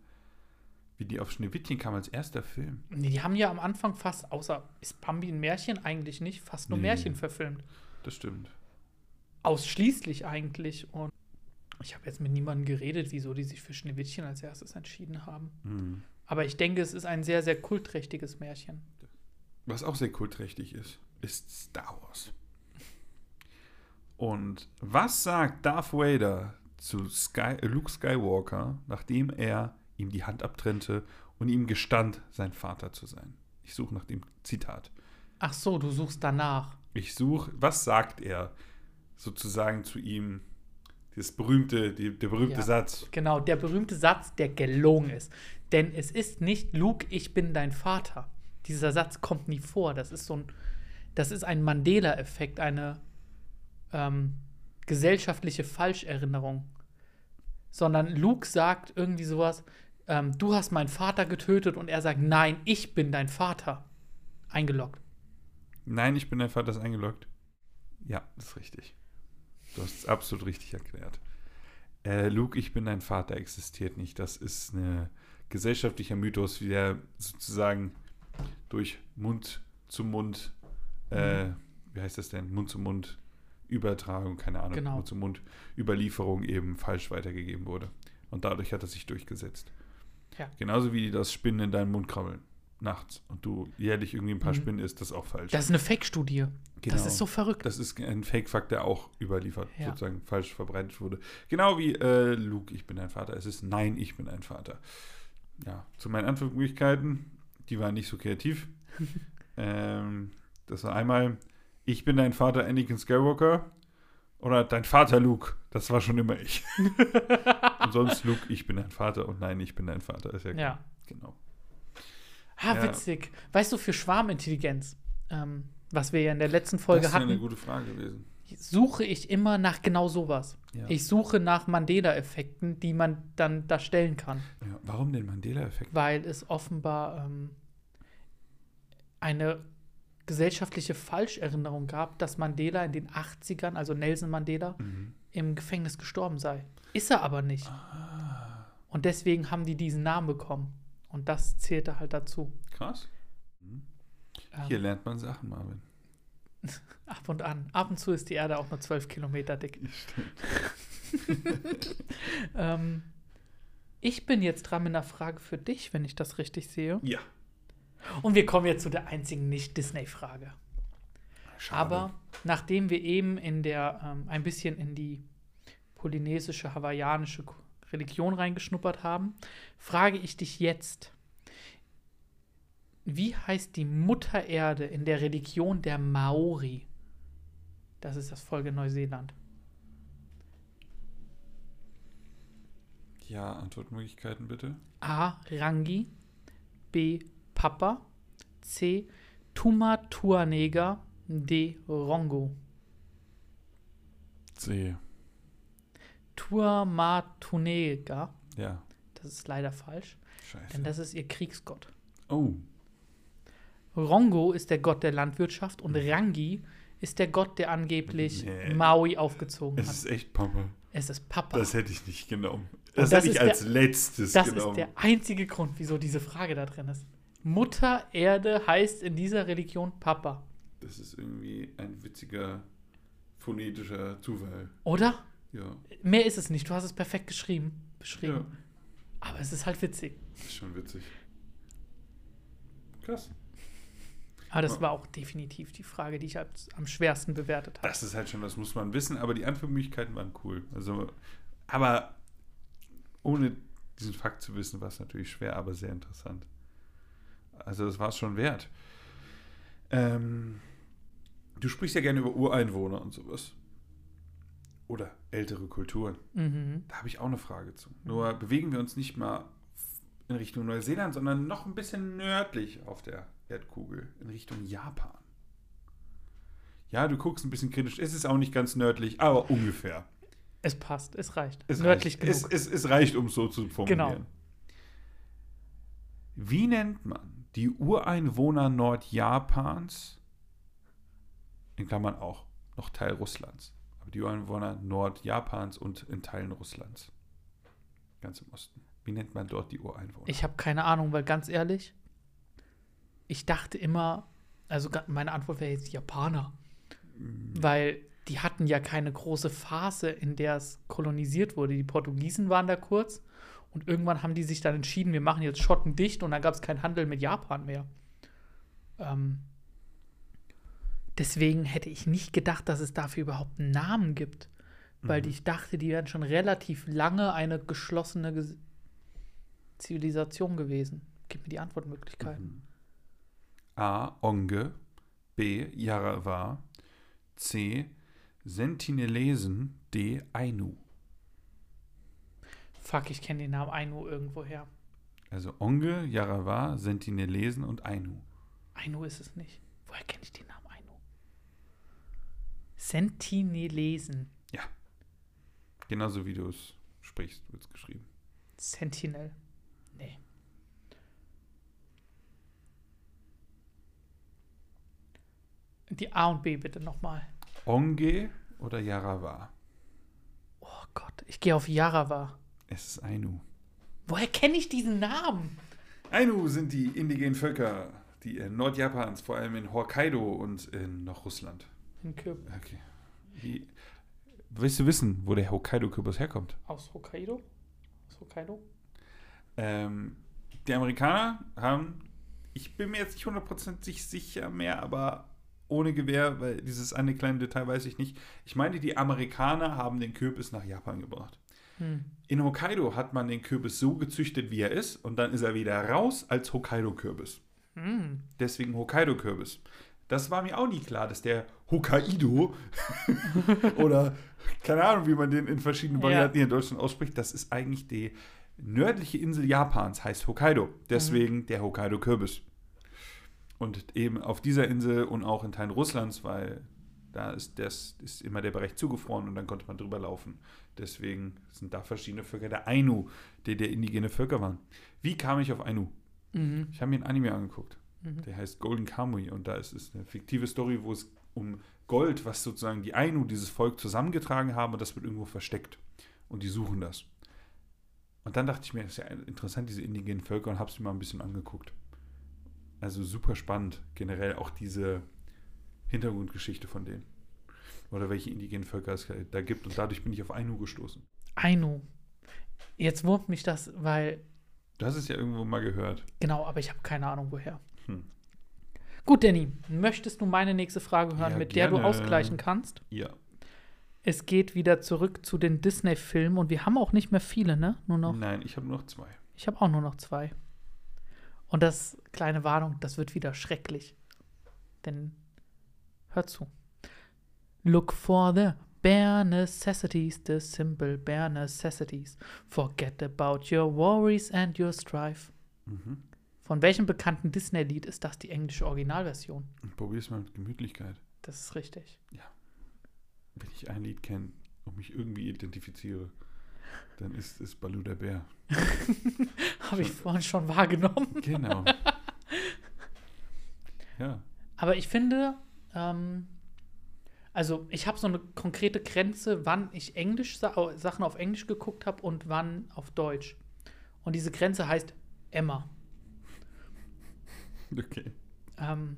Wie die auf Schneewittchen kam als erster Film. Nee, die haben ja am Anfang fast, außer ist Bambi ein Märchen eigentlich nicht, fast nur Nee. Märchen verfilmt. Das stimmt. Ausschließlich eigentlich. Und ich habe jetzt mit niemandem geredet, wieso die sich für Schneewittchen als erstes entschieden haben. Hm. Aber ich denke, es ist ein sehr, sehr kultträchtiges Märchen. Was auch sehr kultträchtig ist, ist Star Wars. Und was sagt Darth Vader zu Sky, Luke Skywalker, nachdem er ihm die Hand abtrennte und ihm gestand, sein Vater zu sein? Ich suche nach dem Zitat. Ach so, du suchst danach. Ich suche, was sagt er sozusagen zu ihm? Das berühmte, die, der berühmte Ja. Satz. Genau, der berühmte Satz, der gelogen ist. Denn es ist nicht, Luke, ich bin dein Vater. Dieser Satz kommt nie vor. Das ist so ein, das ist ein Mandela-Effekt, eine ähm, gesellschaftliche Falscherinnerung. Sondern Luke sagt irgendwie sowas, ähm, du hast meinen Vater getötet und er sagt, nein, ich bin dein Vater. Eingeloggt. Nein, ich bin dein Vater, ist eingeloggt. Ja, das ist richtig. Du hast es absolut richtig erklärt. Äh, Luke, ich bin dein Vater, existiert nicht. Das ist ein gesellschaftlicher Mythos, wie der sozusagen durch Mund zu Mund, äh, wie heißt das denn? Mund zu Mund Übertragung, keine Ahnung, Genau. Mund zu Mund Überlieferung eben falsch weitergegeben wurde. Und dadurch hat er sich durchgesetzt. Ja. Genauso wie das Spinnen in deinen Mund krabbeln. Nachts. Und du jährlich irgendwie ein paar Mhm. Spinnen isst, das ist auch falsch. Das ist eine Fake-Studie. Das Genau. ist so verrückt. Das ist ein Fake-Fakt, der auch überliefert, Ja. sozusagen falsch verbreitet wurde. Genau wie äh, Luke, ich bin dein Vater. Es ist Nein, ich bin dein Vater. Ja, zu meinen Antwortmöglichkeiten, die waren nicht so kreativ. ähm, das war einmal, ich bin dein Vater, Anakin Skywalker. Oder dein Vater Luke. Das war schon immer ich. und sonst Luke, ich bin dein Vater. Und nein, ich bin dein Vater. Ist ja. Ja. Genau. Ah, Ja. witzig. Weißt du, für Schwarmintelligenz, ähm, was wir ja in der letzten Folge das ist eine hatten, gute Frage gewesen. suche ich immer nach genau sowas. Ja. Ich suche nach Mandela-Effekten, die man dann da stellen kann, Ja, warum den Mandela-Effekt? weil es offenbar ähm, eine gesellschaftliche Falscherinnerung gab, dass Mandela in den 80ern, also Nelson Mandela, Mhm. im Gefängnis gestorben sei. Ist er aber nicht. Und deswegen haben die diesen Namen bekommen. Und das zählte halt dazu. Krass. Ähm, Hier lernt man Sachen, Marvin. ab und an. Ab und zu ist die Erde auch nur 12 Kilometer dick. ähm, ich bin jetzt dran mit einer Frage für dich, wenn ich das richtig sehe. Ja. Und wir kommen jetzt zu der einzigen Nicht-Disney-Frage. Aber nachdem wir eben in der ähm, ein bisschen in die polynesische, hawaiianische Religion reingeschnuppert haben, frage ich dich jetzt: Wie heißt die Mutter Erde in der Religion der Maori? Das ist das Volk in Neuseeland. Ja, Antwortmöglichkeiten bitte. A. Rangi, B. Papa, C. Tumatuanega, D. Rongo. C. Tuamatunega, Ja. das ist leider falsch, Scheiße. denn das ist ihr Kriegsgott. oh. Rongo ist der Gott der Landwirtschaft und Rangi ist der Gott, der angeblich Nee. Maui aufgezogen Es hat. ist echt Papa. Es ist Papa. Das hätte ich nicht genommen. Das, das hätte ich als der- letztes das genommen. ist der einzige Grund, wieso diese Frage da drin ist. Mutter Erde heißt in dieser Religion Papa. das ist irgendwie ein witziger phonetischer Zufall. Oder? Ja. Mehr ist es nicht. Du hast es perfekt geschrieben, beschrieben. Ja. Aber es ist halt witzig. Das ist schon witzig. Krass. Aber das war auch definitiv die Frage, die ich am schwersten bewertet habe. Das ist halt schon, das muss man wissen, aber die Antwortmöglichkeiten waren cool. Also, aber ohne diesen Fakt zu wissen, war es natürlich schwer, aber sehr interessant. Also, das war es schon wert. Ähm, du sprichst ja gerne über Ureinwohner und sowas. Oder ältere Kulturen. Mhm. Da habe ich auch eine Frage zu. Nur bewegen wir uns nicht mal in Richtung Neuseeland, sondern noch ein bisschen nördlich auf der Erdkugel, in Richtung Japan. Ja, du guckst ein bisschen kritisch. Es ist auch nicht ganz nördlich, aber ungefähr. Es passt, es reicht. Es Nördlich reicht. Es, genug. es, es reicht, um es so zu formulieren. Genau. Wie nennt man die Ureinwohner Nordjapans, in Klammern auch noch Teil Russlands, die Ureinwohner Nordjapans und in Teilen Russlands, ganz im Osten. Wie nennt man dort die Ureinwohner? Ich habe keine Ahnung, weil ganz ehrlich, ich dachte immer, also meine Antwort wäre jetzt Japaner. Weil die hatten ja keine große Phase, in der es kolonisiert wurde. Die Portugiesen waren da kurz und irgendwann haben die sich dann entschieden, wir machen jetzt Schotten dicht und dann gab es keinen Handel mit Japan mehr. Ähm, deswegen hätte ich nicht gedacht, dass es dafür überhaupt einen Namen gibt. Weil Mhm. ich dachte, die wären schon relativ lange eine geschlossene Ges Zivilisation gewesen. Gib mir die Antwortmöglichkeiten. A. Onge, B. Yarrawa, C. Sentinelesen, D. Ainu. Fuck, ich kenne den Namen Ainu irgendwoher. Also Onge, Yarrawa, Sentinelesen und Ainu. Ainu ist es nicht. Woher kenne ich den Namen? Sentinelesen. Ja. Genauso wie du es sprichst, wird es geschrieben. Sentinel. Nee. Die A und B bitte nochmal. Onge oder Yarrawa? Oh Gott, ich gehe auf Yarawa. Es ist Ainu. Woher kenne ich diesen Namen? Ainu sind die indigenen Völker, die in Nordjapans, vor allem in Hokkaido und in noch Russland. In Kürbis. Okay. Wie, willst du wissen, wo der Hokkaido-Kürbis herkommt? Aus Hokkaido? Aus Hokkaido? Ähm, die Amerikaner haben, ich bin mir jetzt nicht hundertprozentig sicher mehr, aber ohne Gewehr, weil dieses eine kleine Detail weiß ich nicht. Ich meine, die Amerikaner haben den Kürbis nach Japan gebracht. Hm. In Hokkaido hat man den Kürbis so gezüchtet, wie er ist, und dann ist er wieder raus als Hokkaido-Kürbis. Hm. Deswegen Hokkaido-Kürbis. Das war mir auch nie klar, dass der Hokkaido oder keine Ahnung, wie man den in verschiedenen. Varianten hier in Deutschland ausspricht, das ist eigentlich die nördliche Insel Japans, heißt Hokkaido. Deswegen der Hokkaido-Kürbis. Und eben auf dieser Insel und auch in Teilen Russlands, weil da ist, das, ist immer der Bereich zugefroren und dann konnte man drüber laufen. Deswegen sind da verschiedene Völker. Der Ainu, die der indigene Völker waren. Wie kam ich auf Ainu? Mhm. Ich habe mir ein Anime angeguckt. Mhm. Der heißt Golden Kamuy und da ist es eine fiktive Story, wo es um Gold, was sozusagen die Ainu, dieses Volk zusammengetragen haben und das wird irgendwo versteckt. Und die suchen das. Und dann dachte ich mir, das ist ja interessant, diese indigenen Völker und habe es mir mal ein bisschen angeguckt. Also super spannend, generell auch diese Hintergrundgeschichte von denen. Oder welche indigenen Völker es da gibt. Und dadurch bin ich auf Ainu gestoßen. Ainu. Jetzt wurmt mich das, weil, Du hast es ja irgendwo mal gehört. genau, aber ich habe keine Ahnung woher. Hm. Gut, Danny, möchtest du meine nächste Frage hören, Ja, mit der du gerne. ausgleichen kannst? Ja. Es geht wieder zurück zu den Disney-Filmen und wir haben auch nicht mehr viele, ne? Nur noch. Nein, ich habe noch zwei. Ich habe auch nur noch zwei. Und das, kleine Warnung, das wird wieder schrecklich. Denn, hör zu. Look for the bare necessities, the simple bare necessities. Forget about your worries and your strife. Mhm. Von welchem bekannten Disney-Lied ist das die englische Originalversion? Probier's mal mit Gemütlichkeit. Das ist richtig. Wenn ich ein Lied kenne und mich irgendwie identifiziere, dann ist es Balu der Bär. Habe ich vorhin schon wahrgenommen. Genau. ja. Aber ich finde, ähm, also ich habe so eine konkrete Grenze, wann ich Englisch Sa Sachen auf Englisch geguckt habe und wann auf Deutsch. Und diese Grenze heißt Emma. Okay. Ähm,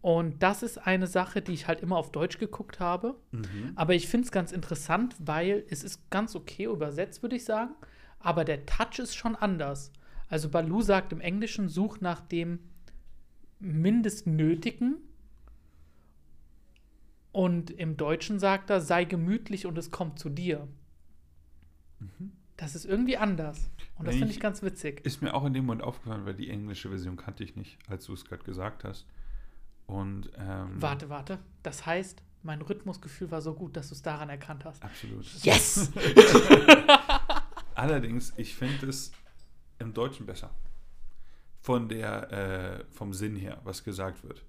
und das ist eine Sache, die ich halt immer auf Deutsch geguckt habe. Mhm. Aber ich finde es ganz interessant, weil es ist ganz okay übersetzt, würde ich sagen. Aber der Touch ist schon anders. Also Balu sagt im Englischen, such nach dem Mindestnötigen. Und im Deutschen sagt er, sei gemütlich und es kommt zu dir. Das ist irgendwie anders. Und das finde ich- ich ganz witzig. Ist mir auch in dem Moment aufgefallen, weil die englische Version kannte ich nicht, als du es gerade gesagt hast. Und ähm, Warte, warte. Das heißt, mein Rhythmusgefühl war so gut, dass du es daran erkannt hast. Absolut. Yes! Allerdings, ich finde es im Deutschen besser. Von der, äh, vom Sinn her, was gesagt wird.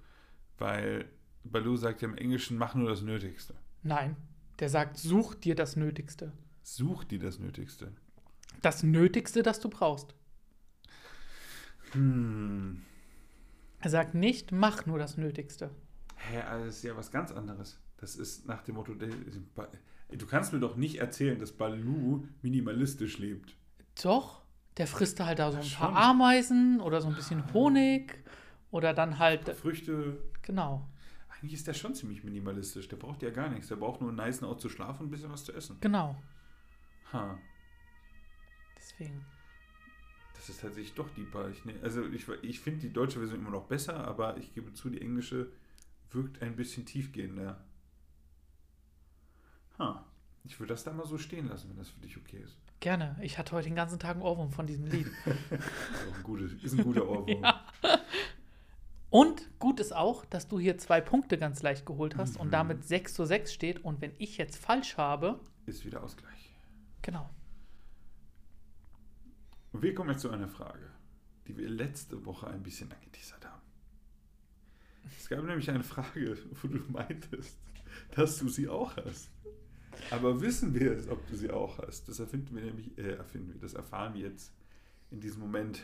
Weil Baloo sagt ja im Englischen, mach nur das Nötigste. Nein, der sagt, such dir das Nötigste. Such dir das Nötigste. Das Nötigste, das du brauchst. Hm. Er sagt nicht, mach nur das Nötigste. Hä, also das ist ja was ganz anderes. Das ist nach dem Motto, du kannst mir doch nicht erzählen, dass Baloo minimalistisch lebt. Doch, der frisst halt da so ein paar. Ameisen oder so ein bisschen Honig oder dann halt, Früchte. genau, Eigentlich ist der schon ziemlich minimalistisch. Der braucht ja gar nichts. Der braucht nur einen nicen Ort zu schlafen und ein bisschen was zu essen. genau. Ha. Deswegen. Das ist tatsächlich doch deeper. Ich, ne, also ich, ich finde die deutsche Version immer noch besser, aber ich gebe zu, die englische wirkt ein bisschen tiefgehender. Ha. Ich würde das da mal so stehen lassen, wenn das für dich okay ist. Gerne. Ich hatte heute den ganzen Tag einen Ohrwurm von diesem Lied. Ist, ein gutes, ist ein guter Ohrwurm. Ja. Und gut ist auch, dass du hier zwei Punkte ganz leicht geholt hast und Mhm. damit 6 zu 6 steht. Und wenn ich jetzt falsch habe, Ist wieder Ausgleich. genau. Und wir kommen jetzt zu einer Frage, die wir letzte Woche ein bisschen angeteasert haben. Es gab nämlich eine Frage, wo du meintest, dass du sie auch hast. Aber wissen wir es, ob du sie auch hast? Das erfinden wir nämlich, äh, erfinden wir, das erfahren wir jetzt in diesem Moment.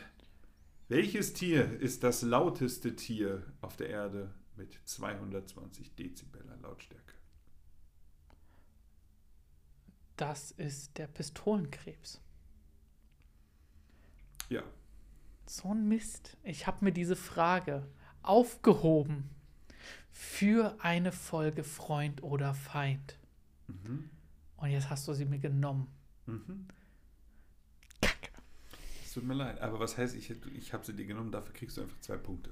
Welches Tier ist das lauteste Tier auf der Erde mit 220 Dezibel an Lautstärke? Das ist der Pistolenkrebs. Ja, So ein Mist. Ich habe mir diese Frage aufgehoben für eine Folge Freund oder Feind. mhm. Und jetzt hast du sie mir genommen. Mhm. Kacke. Es tut mir leid, aber was heißt, ich, ich habe sie dir genommen, dafür kriegst du einfach zwei Punkte.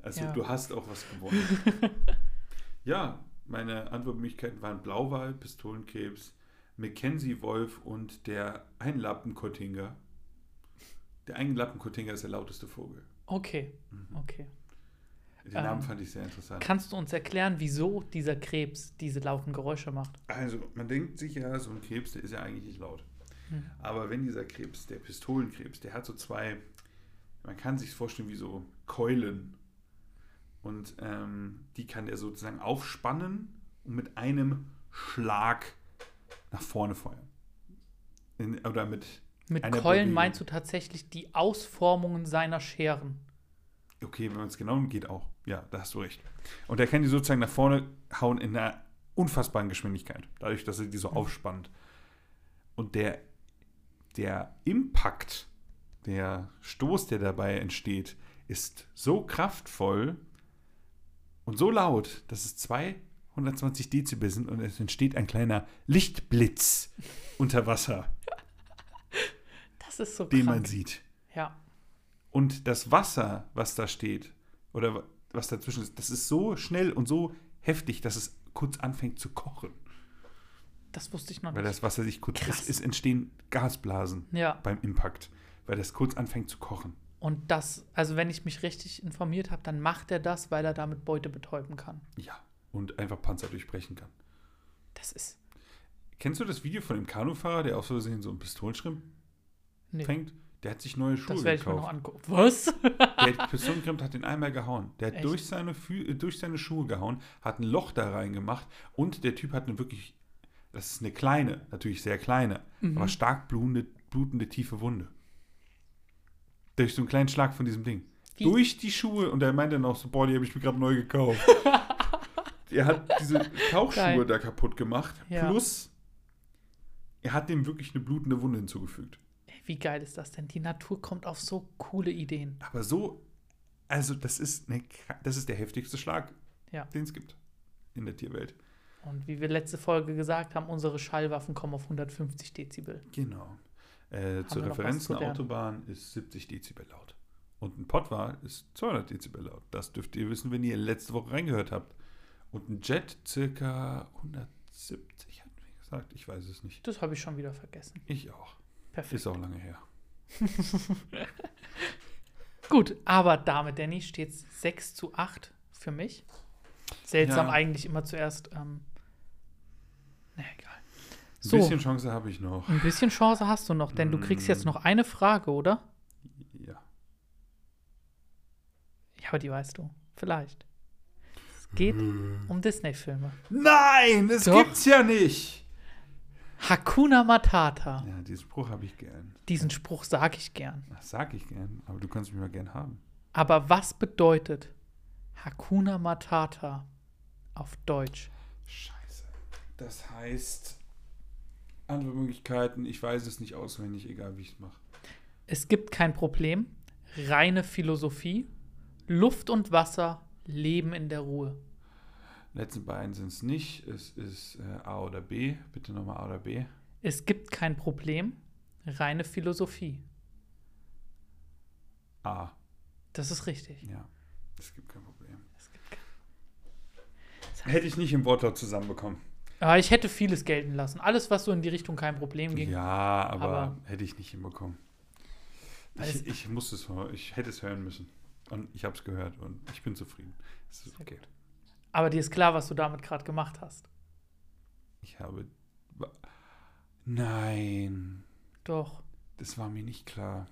Also Ja. du hast auch was gewonnen. ja, meine Antwortmöglichkeiten waren Blauwal, Pistolenkrebs, Mackenzie-Wolf und der Einlappenkottinger. Der Einlappenkottinger ist der lauteste Vogel. Okay, Mhm. okay. Den Ähm, Namen fand ich sehr interessant. Kannst du uns erklären, wieso dieser Krebs diese lauten Geräusche macht? Also, man denkt sich ja, so ein Krebs, der ist ja eigentlich nicht laut. Hm. Aber wenn dieser Krebs, der Pistolenkrebs, der hat so zwei, man kann sich vorstellen wie so Keulen. Und ähm, die kann er sozusagen aufspannen und mit einem Schlag nach vorne feuern. In, oder mit, Mit Keulen Bewegung. meinst du tatsächlich die Ausformungen seiner Scheren? Okay, wenn man es genau nimmt, geht auch. Ja, da hast du recht. Und der kann die sozusagen nach vorne hauen in einer unfassbaren Geschwindigkeit, dadurch, dass er die so aufspannt. Und der, der Impact, der Stoß, der dabei entsteht, ist so kraftvoll und so laut, dass es 220 Dezibel sind und es entsteht ein kleiner Lichtblitz unter Wasser, Das ist so den man krank. sieht. Ja. Und das Wasser, was da steht, oder wa- was dazwischen ist, das ist so schnell und so heftig, dass es kurz anfängt zu kochen. Das wusste ich noch Weil nicht. das Wasser sich kurz. Krass. Es, es entstehen Gasblasen Ja. beim Impact, weil das kurz anfängt zu kochen. Und das, also wenn ich mich richtig informiert habe, dann macht er das, weil er damit Beute betäuben kann. Ja. Und einfach Panzer durchbrechen kann. Das ist. Kennst du das Video von dem Kanufahrer, der aus Versehen so einen Pistolenschrimp Nee, fängt? Der hat sich neue Schuhe das werde ich mir noch gekauft. angucken. Was? Der Pistolenschrimp hat den einmal gehauen. Der hat Echt? durch seine, äh, durch seine Schuhe gehauen, hat ein Loch da reingemacht und der Typ hat eine wirklich, das ist eine kleine, natürlich sehr kleine, Mhm. aber stark blutende, blutende tiefe Wunde. Durch so einen kleinen Schlag von diesem Ding. Wie? Durch die Schuhe und er meinte dann auch so, boah, die habe ich mir gerade neu gekauft. er hat diese Tauchschuhe Geil. da kaputt gemacht, Ja. plus er hat dem wirklich eine blutende Wunde hinzugefügt. Wie geil ist das denn? Die Natur kommt auf so coole Ideen. Aber so, also das ist, eine, das ist der heftigste Schlag, Ja. den es gibt in der Tierwelt. Und wie wir letzte Folge gesagt haben, unsere Schallwaffen kommen auf 150 Dezibel. Genau. Äh, zur wir Referenz, eine. Autobahn ist 70 Dezibel laut. Und ein Pottwal ist 200 Dezibel laut. Das dürft ihr wissen, wenn ihr letzte Woche reingehört habt. Und ein Jet circa 170, hat mir gesagt. Ich weiß es nicht. Das habe ich schon wieder vergessen. Ich auch. Perfekt. Ist auch lange her. Gut, aber damit, Danny, steht es 6 zu 8 für mich. Seltsam Ja. eigentlich immer zuerst. Ähm, na egal. Ein So, bisschen Chance habe ich noch. ein bisschen Chance hast du noch, denn du kriegst jetzt Mm. noch eine Frage, oder? Ja. Ja, aber die weißt du. Vielleicht. Es geht um Disney-Filme. Nein, das Doch. gibt's ja nicht. Hakuna Matata. Ja, diesen Spruch habe ich gern. Diesen Spruch sage ich gern. Das sag ich gern, aber du kannst mich mal gern haben. Aber was bedeutet Hakuna Matata auf Deutsch? Scheiße. Das heißt, andere Möglichkeiten, ich weiß es nicht auswendig, egal wie ich es mache. Es gibt kein Problem. Reine Philosophie. Luft und Wasser leben in der Ruhe. Letzten beiden sind es nicht. Es ist äh, A oder B. Bitte nochmal A oder B. Es gibt kein Problem. Reine Philosophie. A. Das ist richtig. Ja. Es gibt kein Problem. Es gibt kein Hätte ich nicht im Wortlaut zusammenbekommen. Aber ich hätte vieles gelten lassen. Alles, was so in die Richtung kein Problem ging. Ja, aber, Aber- hätte ich nicht hinbekommen. Ich, ich musste es. Ich hätte es hören müssen. Und ich habe es gehört und ich bin zufrieden. Es ist okay. Aber dir ist klar, was du damit gerade gemacht hast. Ich habe. Nein, Doch. das war mir nicht klar.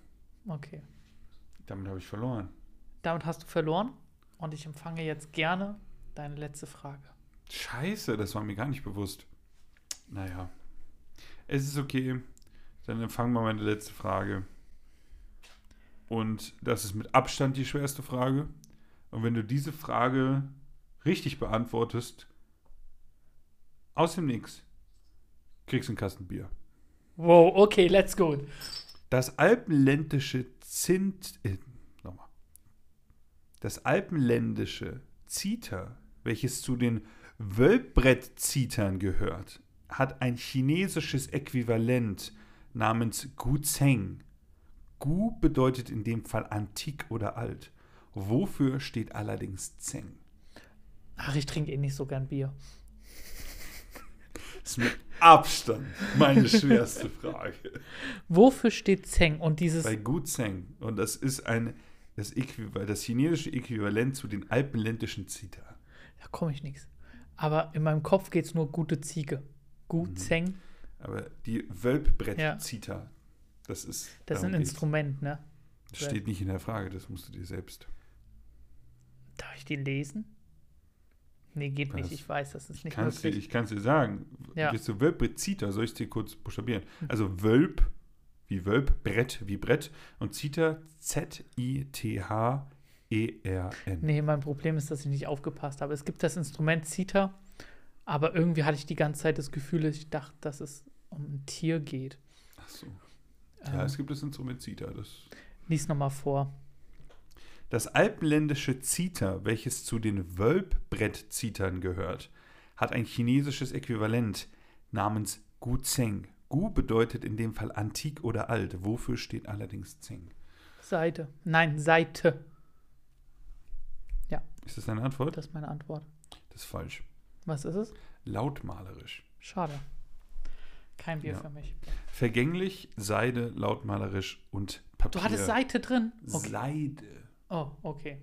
Okay. Damit habe ich verloren. Damit hast du verloren und ich empfange jetzt gerne deine letzte Frage. Scheiße, das war mir gar nicht bewusst. Naja. Es ist okay. Dann empfangen wir meine letzte Frage. Und das ist mit Abstand die schwerste Frage. Und wenn du diese Frage richtig beantwortest, aus dem Nix, kriegst du einen Kasten Bier. Wow, okay, let's go. Das alpenländische Zint. Äh, nochmal. Das alpenländische Ziter, welches zu den Wölbbrettzitern gehört, hat ein chinesisches Äquivalent namens Gu Zheng. Gu bedeutet in dem Fall antik oder alt. Wofür steht allerdings Zheng? Ach, ich trinke eh nicht so gern Bier. Das ist mit Abstand meine schwerste Frage. Wofür steht Zeng? Und dieses. Bei Gu Zheng. Und das ist ein, das, das chinesische Äquivalent zu den alpenländischen Zita. Da komme ich nichts. Aber in meinem Kopf geht es nur gute Ziege. Gu Mhm. Zeng, Aber die Wölbbrett-Zita, das ist. das ist ein geht's. Instrument, ne? Das steht nicht in der Frage, das musst du dir selbst. Darf ich die lesen? Nee, geht nicht. Ich weiß, das ist nicht Kannst dir, möglich. ich kann es dir sagen. Ja. Willst du Wölbbrett-Zita? Soll ich es dir kurz buchstabieren? Also Wölb wie Wölb, Brett wie Brett und Zita, E-R-N. Nee, mein Problem ist, dass ich nicht aufgepasst habe. Es gibt das Instrument Zither, aber irgendwie hatte ich die ganze Zeit das Gefühl, ich dachte, dass es um ein Tier geht. Ach so. Ja, Ähm, es gibt das Instrument Zither. Das, lies nochmal vor. Das alpenländische Zither, welches zu den Wölbbrettzithern gehört, hat ein chinesisches Äquivalent namens Gu Zeng. Gu bedeutet in dem Fall antik oder alt. Wofür steht allerdings Zeng? Seite. Nein, Seite. Ist das deine Antwort? Das ist meine Antwort. Das ist falsch. Was ist es? Lautmalerisch. Schade. Kein Bier Ja. für mich. Vergänglich, Seide, lautmalerisch und Papier. Du hattest Seite drin? Okay. Seide. Oh, okay.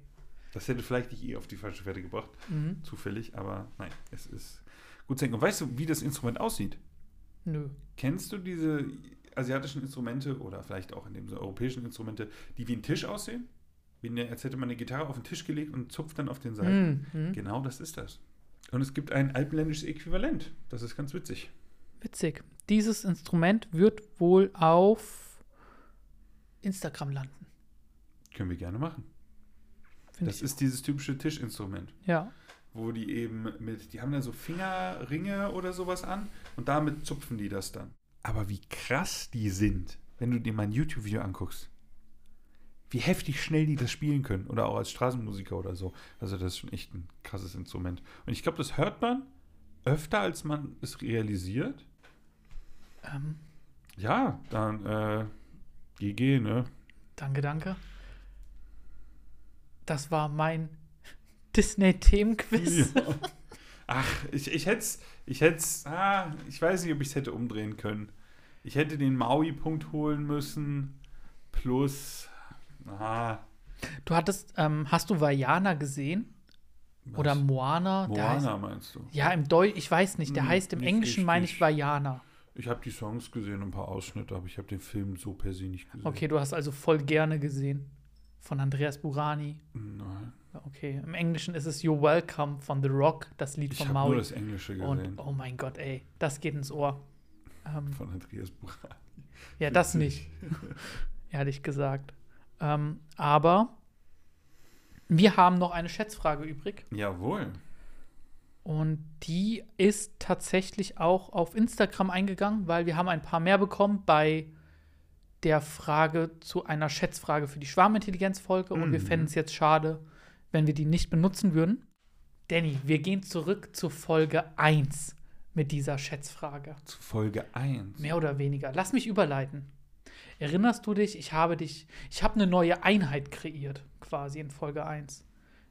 Das hätte vielleicht dich eh auf die falsche Fährte gebracht, Mhm. zufällig, aber nein, es ist gut senken. Und weißt du, wie das Instrument aussieht? Nö. Kennst du diese asiatischen Instrumente oder vielleicht auch in dem so europäischen Instrumente, die wie ein Tisch aussehen? Wie eine, als hätte man eine Gitarre auf den Tisch gelegt und zupft dann auf den Seiten. Mhm. Genau das ist das. Und es gibt ein alpenländisches Äquivalent. Das ist ganz witzig. Witzig. Dieses Instrument wird wohl auf Instagram landen. Können wir gerne machen. Finde Das ist dieses typische Tischinstrument. ja. wo die eben mit, die haben da so Fingerringe oder sowas an und damit zupfen die das dann. Aber wie krass die sind, wenn du dir mal ein YouTube-Video anguckst. Wie heftig schnell die das spielen können. Oder auch als Straßenmusiker oder so. Also das ist schon echt ein krasses Instrument. Und ich glaube, das hört man öfter, als man es realisiert. Ähm, Ja, dann äh, GG, ne? danke, danke. Das war mein Disney-Themenquiz. Ja. Ach, ich, ich hätte es, ich hätt's, ah, ich weiß nicht, ob ich es hätte umdrehen können. Ich hätte den Maui-Punkt holen müssen, plus, ah, Du hattest, ähm, hast du Vajana gesehen? was? Oder Moana? Der heißt, Moana meinst du? ja, im Deutsch, ich weiß nicht, der Hm, heißt im Englischen, meine ich. Vajana. Ich habe die Songs gesehen, ein paar Ausschnitte, aber ich habe den Film so per se nicht gesehen. Okay, du hast also voll gerne gesehen. Von Andreas Burani. Nein, Okay, im Englischen ist es You're Welcome von The Rock, das Lied ich von habe nur Maui. das Englische gesehen. Und oh mein Gott, ey, das geht ins Ohr. Ähm, von Andreas Buchra. ja, das nicht, ehrlich gesagt. Ähm, aber wir haben noch eine Schätzfrage übrig. Jawohl. Und die ist tatsächlich auch auf Instagram eingegangen, weil wir haben ein paar mehr bekommen bei der Frage zu einer Schätzfrage für die Schwarmintelligenz-Folge. Und wir Mhm. fänden es jetzt schade, wenn wir die nicht benutzen würden. Danny, wir gehen zurück zu Folge 1 mit dieser Schätzfrage. Zu Folge 1. Mehr oder weniger. Lass mich überleiten. Erinnerst du dich, ich habe dich, ich habe eine neue Einheit kreiert, quasi in Folge 1,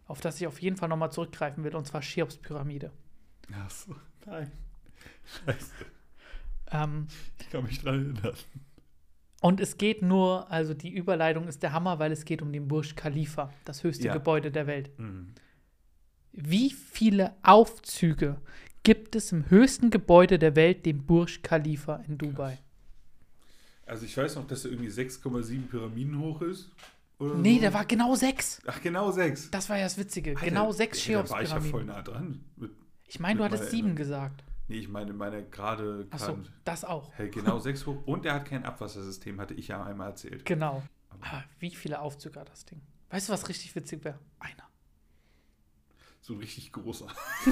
auf das ich auf jeden Fall nochmal zurückgreifen will, und zwar Cheops-Pyramide. Achso, nein. Scheiße, Ähm, ich kann mich dran erinnern. Und es geht nur, also die Überleitung ist der Hammer, weil es geht um den Burj Khalifa, das höchste Ja. Gebäude der Welt. Mhm. Wie viele Aufzüge gibt es im höchsten Gebäude der Welt, dem Burj Khalifa in Dubai? Also ich weiß noch, dass er irgendwie 6,7 Pyramiden hoch ist. Oder Nee, so. der war genau sechs. Ach, genau sechs. Das war ja das Witzige. Alter, genau sechs ey, Da war ich ja voll Cheops-Pyramiden. nah dran. Mit, Ich meine, du hattest meiner sieben Erinnerung. gesagt. Nee, ich meine, meine gerade Achso, Kant. das auch. Hey, genau sechs hoch. Und er hat kein Abwassersystem, hatte ich ja einmal erzählt. Genau. Aber Aber wie viele Aufzüge hat das Ding? Weißt du, was richtig witzig wäre? Einer. so ein richtig großer.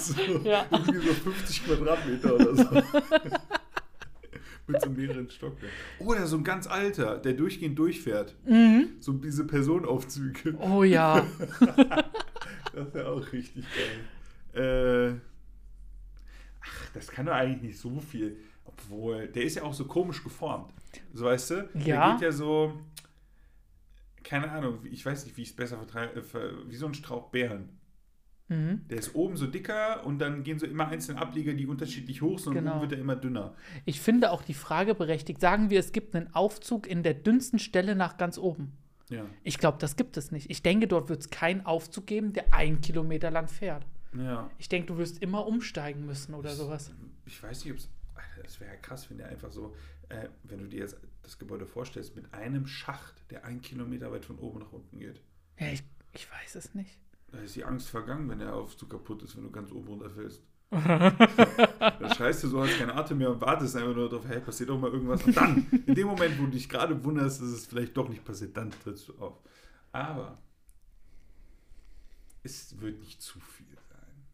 so, Ja. Irgendwie so 50 Quadratmeter oder so. Mit so mehreren Stockwerken. Oder so ein ganz alter, der durchgehend durchfährt. So diese Personenaufzüge. Oh ja. Das wäre auch richtig geil. Äh, ach, das kann doch eigentlich nicht so viel. Obwohl, der ist ja auch so komisch geformt. So weißt du? Ja. Der geht ja so. Keine Ahnung, ich weiß nicht, wie ich es besser vertreibe. Wie so ein Strauch Beeren. mhm. Der ist oben so dicker und dann gehen so immer einzelne Ableger, die unterschiedlich hoch sind und Genau. oben wird er immer dünner. Ich finde auch die Frage berechtigt. Sagen wir, es gibt einen Aufzug in der dünnsten Stelle nach ganz oben. Ja. Ich glaube, das gibt es nicht. Ich denke, dort wird es keinen Aufzug geben, der einen Kilometer lang fährt. Ja. Ich denke, du wirst immer umsteigen müssen oder sowas. Ich weiß nicht, ob es. Es wäre ja krass, wenn der einfach so, äh, wenn du dir jetzt das Gebäude vorstellst, mit einem Schacht, der ein Kilometer weit von oben nach unten geht. Ja, ich, ich weiß es nicht. Da ist die Angst vergangen, wenn der Aufzug kaputt ist, wenn du ganz oben runterfällst. dann schreist du so, hast keine Atem mehr und wartest einfach nur darauf, hey, passiert doch mal irgendwas. Und dann, in dem Moment, wo du dich gerade wunderst, dass es vielleicht doch nicht passiert, dann trittst du auf. Aber es wird nicht zu viel sein.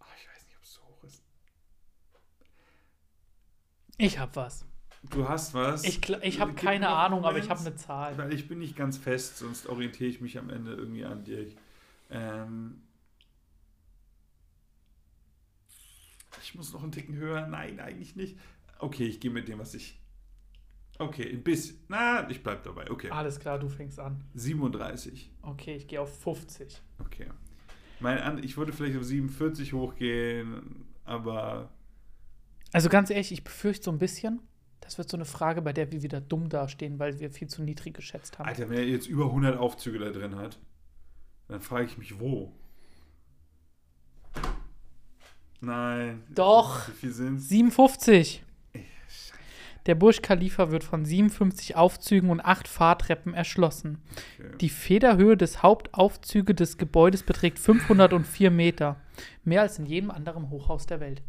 Oh, ich weiß nicht, ob es so hoch ist. Ich hab was. Du hast was. Ich, ich habe keine Ahnung, aber ich Moment. habe eine Zahl. Weil ich bin nicht ganz fest, sonst orientiere ich mich am Ende irgendwie an dir. Ich, ähm, ich muss noch einen Ticken höher. Nein, eigentlich nicht. Okay, ich gehe mit dem, was ich. Okay, ein bisschen. Na, ich bleib dabei. Okay. Alles klar, du fängst an. 37. Okay, ich gehe auf 50. Okay. Mein, an- ich würde vielleicht auf 47 hochgehen, aber Also ganz ehrlich, ich befürchte so ein bisschen, das wird so eine Frage, bei der wir wieder dumm dastehen, weil wir viel zu niedrig geschätzt haben. Alter, wenn er jetzt über 100 Aufzüge da drin hat, dann frage ich mich, wo? Nein. Doch. Wie viel sind's? 57. Der Burj Khalifa wird von 57 Aufzügen und 8 Fahrtreppen erschlossen. Okay. Die Federhöhe des Hauptaufzüge des Gebäudes beträgt 504 Meter. Mehr als in jedem anderen Hochhaus der Welt.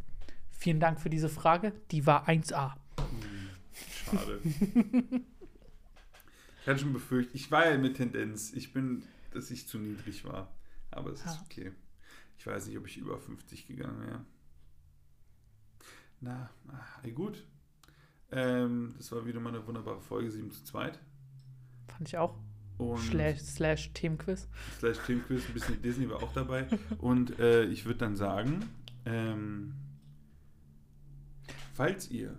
Vielen Dank für diese Frage. Die war 1A. Schade. ich hatte schon befürchtet, ich war ja mit Tendenz, ich bin, dass ich zu niedrig war. Aber es ist Ja. okay. Ich weiß nicht, ob ich über 50 gegangen wäre. Na, na gut. Ähm, das war wieder mal eine wunderbare Folge, 7 zu 2. Fand ich auch. Und Slash, slash Themenquiz. slash Themenquiz, ein bisschen Disney war auch dabei. Und äh, ich würde dann sagen, ähm, falls ihr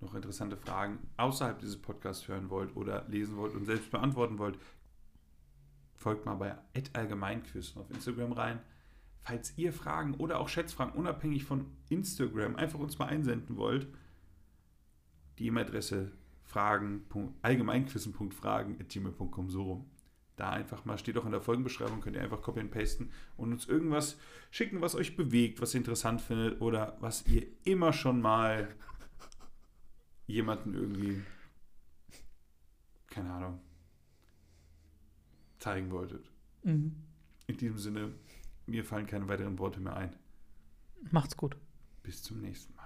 noch interessante Fragen außerhalb dieses Podcasts hören wollt oder lesen wollt und selbst beantworten wollt, folgt mal bei allgemeinquiz auf Instagram rein. Falls ihr Fragen oder auch Schätzfragen unabhängig von Instagram einfach uns mal einsenden wollt, die E-Mail-Adresse fragen, allgemeinquissen.fragen at gmail.com so rum. Da einfach mal, steht auch in der Folgenbeschreibung, könnt ihr einfach copy and pasten und uns irgendwas schicken, was euch bewegt, was ihr interessant findet oder was ihr immer schon mal jemanden irgendwie, keine Ahnung, zeigen wolltet. Mhm. In diesem Sinne, mir fallen keine weiteren Worte mehr ein. Macht's gut. Bis zum nächsten Mal.